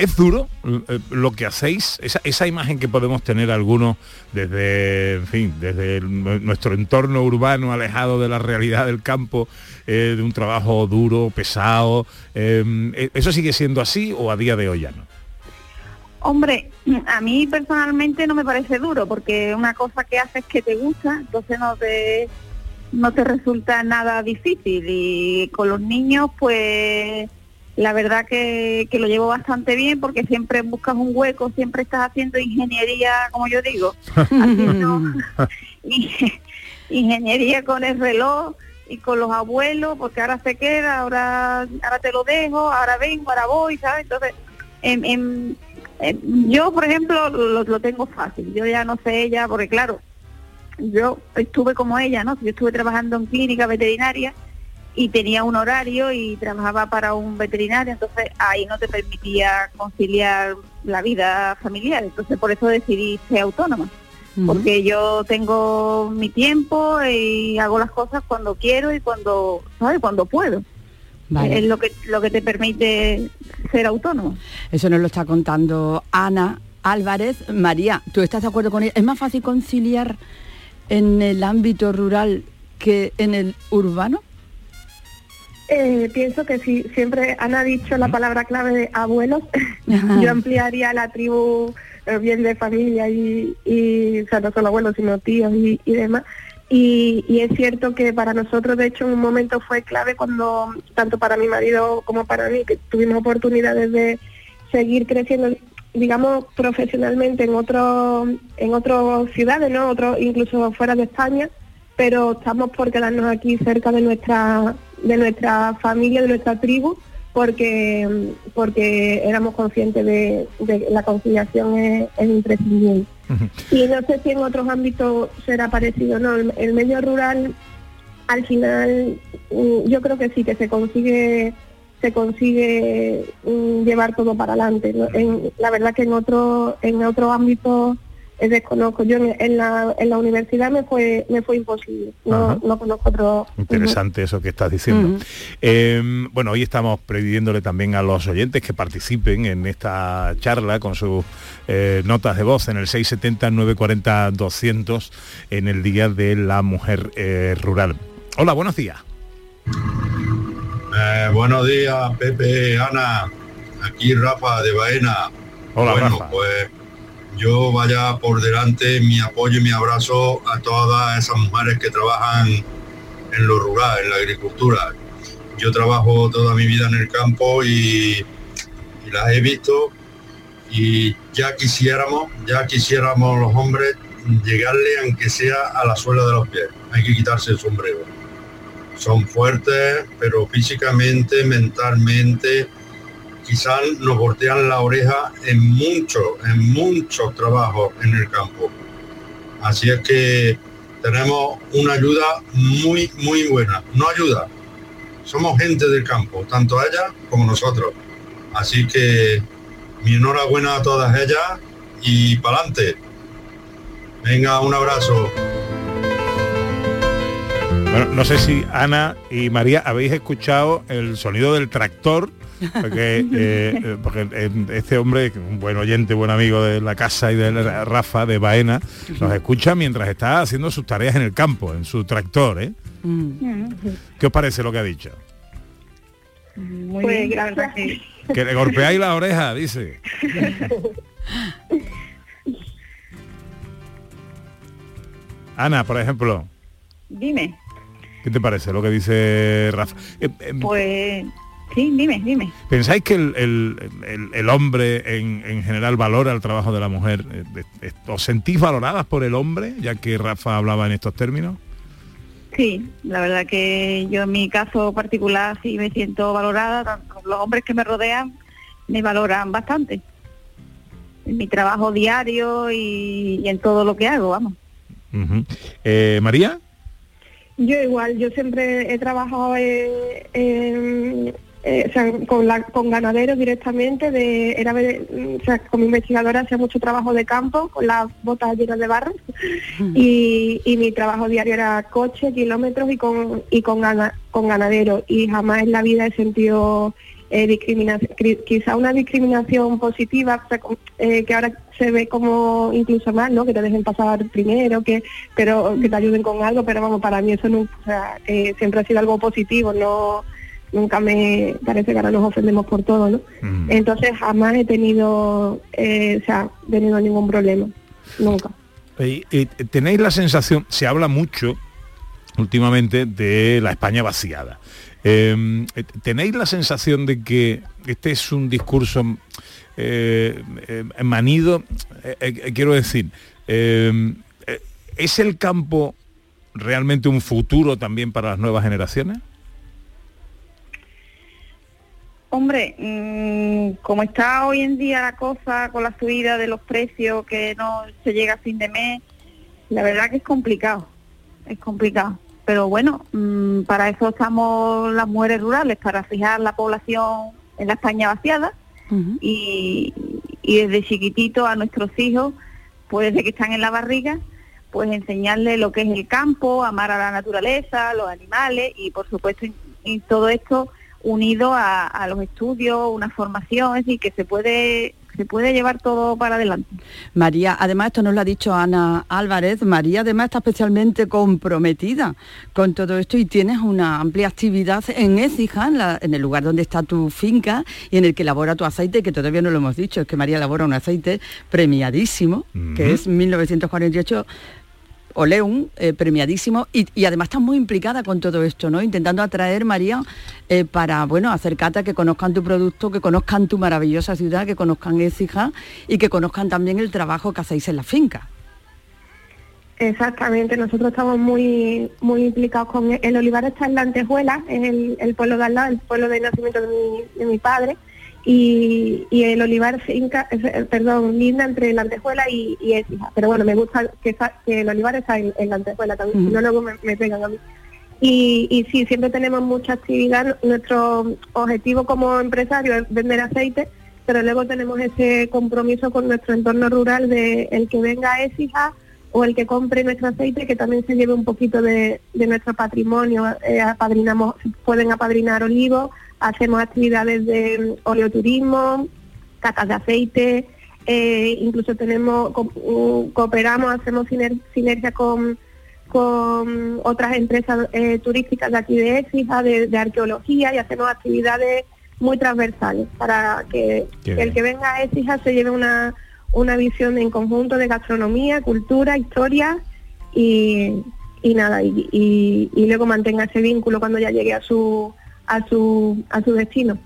es duro eh, lo que hacéis, esa, esa imagen que podemos tener algunos desde, en fin, desde nuestro entorno urbano alejado de la realidad del campo, eh, de un trabajo duro, pesado. eh, ¿Eso sigue siendo así o a día de hoy ya no? Hombre, a mí personalmente no me parece duro porque una cosa que haces que te gusta, entonces no te no te resulta nada difícil y con los niños pues la verdad que, que lo llevo bastante bien porque siempre buscas un hueco, siempre estás haciendo ingeniería, como yo digo, <laughs> haciendo <laughs> inge- ingeniería con el reloj y con los abuelos porque ahora se queda, ahora ahora te lo dejo, ahora vengo, ahora voy, ¿sabes? Entonces, en- en- en- yo, por ejemplo, lo, lo tengo fácil. Yo ya no sé ella, porque claro, yo estuve como ella, ¿no? Yo estuve trabajando en clínica veterinaria y tenía un horario y trabajaba para un veterinario, entonces ahí no te permitía conciliar la vida familiar. Entonces por eso decidí ser autónoma. Porque yo tengo mi tiempo y hago las cosas cuando quiero y cuando, ¿sabes? Cuando puedo. Vale. Es lo que lo que te permite ser autónomo. Eso nos lo está contando Ana Álvarez. María, ¿tú estás de acuerdo con ella? ¿Es más fácil conciliar en el ámbito rural que en el urbano? Eh, pienso que sí, siempre Ana ha dicho la palabra clave de abuelos. <laughs> Yo ampliaría la tribu eh, bien de familia y, y, o sea, no solo abuelos, sino tíos y, y demás. Y, y es cierto que para nosotros, de hecho, en un momento fue clave cuando, tanto para mi marido como para mí, que tuvimos oportunidades de seguir creciendo, digamos, profesionalmente en otro, en otras ciudades, ¿no? Otro, incluso fuera de España, pero estamos por quedarnos aquí cerca de nuestra de nuestra familia, de nuestra tribu, porque porque éramos conscientes de, de la conciliación es, es imprescindible. Y no sé si en otros ámbitos será parecido, ¿no? El, el medio rural, al final, mm, yo creo que sí, que se consigue se consigue mm, llevar todo para adelante. la verdad que en otro en otro ámbito desconozco. Yo en, la, en la universidad me fue me fue imposible. No, no conozco otro. Interesante eso que estás diciendo. Eh, bueno, hoy estamos pidiéndole también a los oyentes que participen en esta charla con sus eh, notas de voz en el 670-940-200 en el Día de la Mujer eh, Rural. Hola, buenos días. Eh, buenos días, Pepe, Ana. Aquí Rafa de Baena. Hola, bueno, Rafa. pues yo vaya por delante mi apoyo y mi abrazo a todas esas mujeres que trabajan en lo rural, en la agricultura. Yo trabajo toda mi vida en el campo y, y las he visto y ya quisiéramos, ya quisiéramos los hombres llegarle aunque sea a la suela de los pies. Hay que quitarse el sombrero son fuertes, pero físicamente, mentalmente, quizás nos voltean la oreja en muchos, en muchos trabajos en el campo. Así es que tenemos una ayuda muy, muy buena. No ayuda, somos gente del campo, tanto ellas como nosotros. Así que mi enhorabuena a todas ellas y para adelante. Venga, un abrazo. Bueno, no sé si Ana y María habéis escuchado el sonido del tractor, porque, eh, eh, porque eh, este hombre, un buen oyente, buen amigo de la casa y de la- Rafa de Baena, nos escucha mientras está haciendo sus tareas en el campo, en su tractor. ¿eh? ¿Qué os parece lo que ha dicho? Muy Pues bien, gracias. que- Que le golpeáis la oreja, dice. Ana, por ejemplo, Dime, ¿qué te parece lo que dice Rafa? Eh, eh, pues Sí, dime, dime. ¿Pensáis que el, el- el- el hombre en, en general valora el trabajo de la mujer? Eh, eh, ¿Os sentís valoradas por el hombre, ya que Rafa hablaba en estos términos? Sí, la verdad que yo en mi caso particular sí me siento valorada, tanto los hombres que me rodean me valoran bastante. En mi trabajo diario y, y en todo lo que hago, vamos. Eh, María, Yo igual, yo siempre he trabajado eh, en- eh, o sea, con, la- con ganaderos directamente, de, era, ve- o sea, como investigadora hacía mucho trabajo de campo, con las botas llenas de barro, <laughs> y, y mi trabajo diario era coche, kilómetros y con, y con, gana- con ganaderos, y jamás en la vida he sentido eh, discriminación, cri- quizá una discriminación positiva, o sea, con- eh, que ahora se ve como incluso más, ¿no? Que te dejen pasar primero, que pero que te ayuden con algo, pero vamos, para mí eso no, o sea, eh, siempre ha sido algo positivo, no nunca me parece que ahora nos ofendemos por todo, ¿no? Entonces jamás he tenido, eh, o sea, tenido ningún problema, nunca. eh, tenéis la sensación, se habla mucho últimamente de la España vaciada. Eh, eh, ¿Tenéis la sensación de que este es un discurso eh, eh, manido? Quiero decir, eh, ¿es el campo realmente un futuro también para las nuevas generaciones? Hombre, mm, como está hoy en día la cosa con la subida de los precios que no se llega a fin de mes, la verdad que es complicado, es complicado. Pero bueno, mm, para eso estamos las mujeres rurales, para fijar la población en la España vaciada y, y desde chiquitito a nuestros hijos, pues desde que están en la barriga, pues enseñarles lo que es el campo, amar a la naturaleza, los animales y por supuesto y todo esto unido a, a los estudios, una formación, es decir, que se puede se puede llevar todo para adelante. María, además esto nos lo ha dicho Ana Álvarez, María además está especialmente comprometida con todo esto y tienes una amplia actividad en Écija, en, la- en el lugar donde está tu finca y en el que elabora tu aceite, que todavía no lo hemos dicho, es que María elabora un aceite premiadísimo, que es 1948 Oleum, eh, premiadísimo, y, además está muy implicada con todo esto, ¿no? Intentando atraer, María, eh, para, bueno, acercarte que conozcan tu producto, que conozcan tu maravillosa ciudad, que conozcan Écija y que conozcan también el trabajo que hacéis en la finca. Exactamente, nosotros estamos muy muy implicados con el olivar está en la Antejuela, es el, el pueblo de al lado, el pueblo de nacimiento de mi, de mi padre, y, y el olivar finca, eh, perdón, linda entre la Antejuela y, y Écija. Pero bueno, me gusta que, el olivar está en, en la Antejuela también, si no luego me, me pegan a mí. Y, y sí, siempre tenemos mucha actividad. Nuestro objetivo como empresario es vender aceite, pero luego tenemos ese compromiso con nuestro entorno rural de el que venga a Écija o el que compre nuestro aceite que también se lleve un poquito de, de nuestro patrimonio. Eh, apadrinamos, pueden apadrinar olivos, hacemos actividades de mm, oleoturismo, catas de aceite, eh, incluso tenemos mm, cooperamos, hacemos siner- sinergia con con otras empresas eh, turísticas de aquí de Écija, de, de arqueología y hacemos actividades muy transversales para que, el que venga a Écija se lleve una, una visión en conjunto de gastronomía, cultura, historia y, y nada, y, y- y luego mantenga ese vínculo cuando ya llegue a su a su a su destino.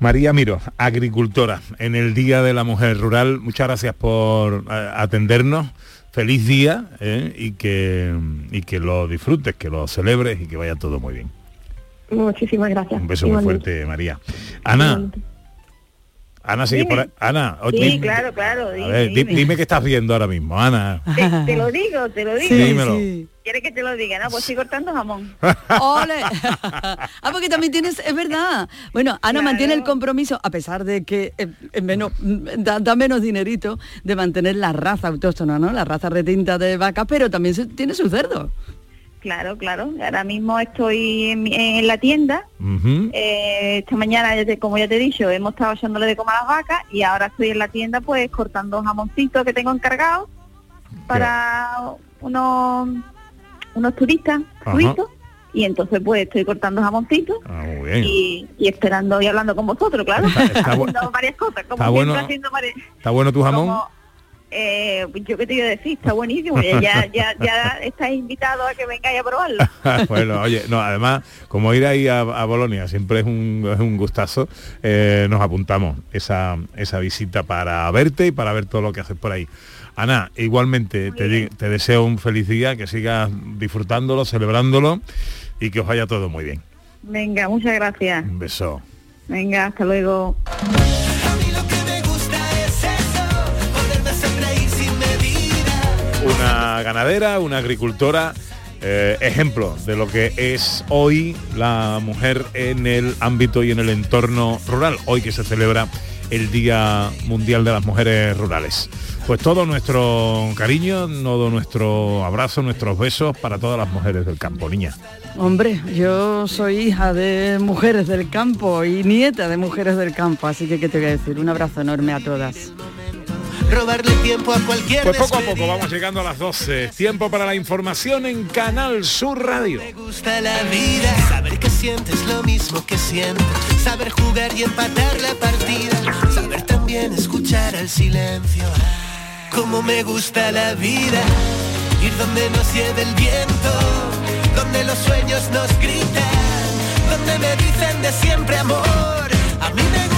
María Miro, agricultora, en el Día de la Mujer Rural, muchas gracias por eh, atendernos. Feliz día eh, y, que, y que lo disfrutes, que lo celebres y que vaya todo muy bien. Muchísimas gracias. Un beso muy fuerte, María. Ana. Ana, sigue por ahí. Ana, Sí, dime- claro, claro. a Dime, ver, di- dime. dime qué estás viendo ahora mismo, Ana. Te, te lo digo, te lo digo. Sí, Dímelo. sí. ¿Quieres que te lo diga? No, pues estoy cortando jamón. <laughs> ¡Ole! ah, porque también tienes, es verdad. Bueno, Ana mantiene el compromiso, a pesar de que eh, eh, menos, mm, da, da menos dinerito, de mantener la raza autóctona, ¿no? La raza retinta de vaca, pero también se- tiene su cerdo. Claro, claro. Ahora mismo estoy en, en la tienda. Eh, esta mañana, como ya te he dicho, hemos estado echándole de comer a las vacas y ahora estoy en la tienda pues cortando jamoncitos que tengo encargados para unos, unos turistas suizos y entonces pues estoy cortando jamoncitos Ah, muy bien. y, y esperando y hablando con vosotros, claro. Está- haciendo varias cosas, como está siempre bueno. haciendo varias... ¿Está bueno tu jamón? como- eh, pues yo qué te iba a decir, está buenísimo, ya, ya, ya, invitados a que vengáis a probarlo. <laughs> bueno, oye, no, además, como ir ahí a, a Bolonia siempre es un, es un gustazo, eh, nos apuntamos esa, esa visita para verte y para ver todo lo que haces por ahí. Ana, igualmente te, te deseo un feliz día, que sigas disfrutándolo, celebrándolo y que os vaya todo muy bien. Venga, muchas gracias. Un beso. Venga, hasta luego. Ganadera, una agricultora, eh, ejemplo de lo que es hoy la mujer en el ámbito y en el entorno rural, hoy que se celebra el Día Mundial de las Mujeres Rurales. Pues todo nuestro cariño, todo nuestro abrazo, nuestros besos para todas las mujeres del campo, niña. Hombre, yo soy hija de mujeres del campo y nieta de mujeres del campo, así que qué te voy a decir, un abrazo enorme a todas. Robarle tiempo a cualquier Pues poco a poco vamos llegando a las 12. Tiempo para la información en Canal Sur Radio. gusta la vida, saber que sientes lo mismo que siento, saber jugar y empatar la partida, saber también escuchar al silencio. Como me gusta la vida, ir donde nos lleve el viento, donde los sueños nos gritan, donde me dicen de siempre amor. A mí me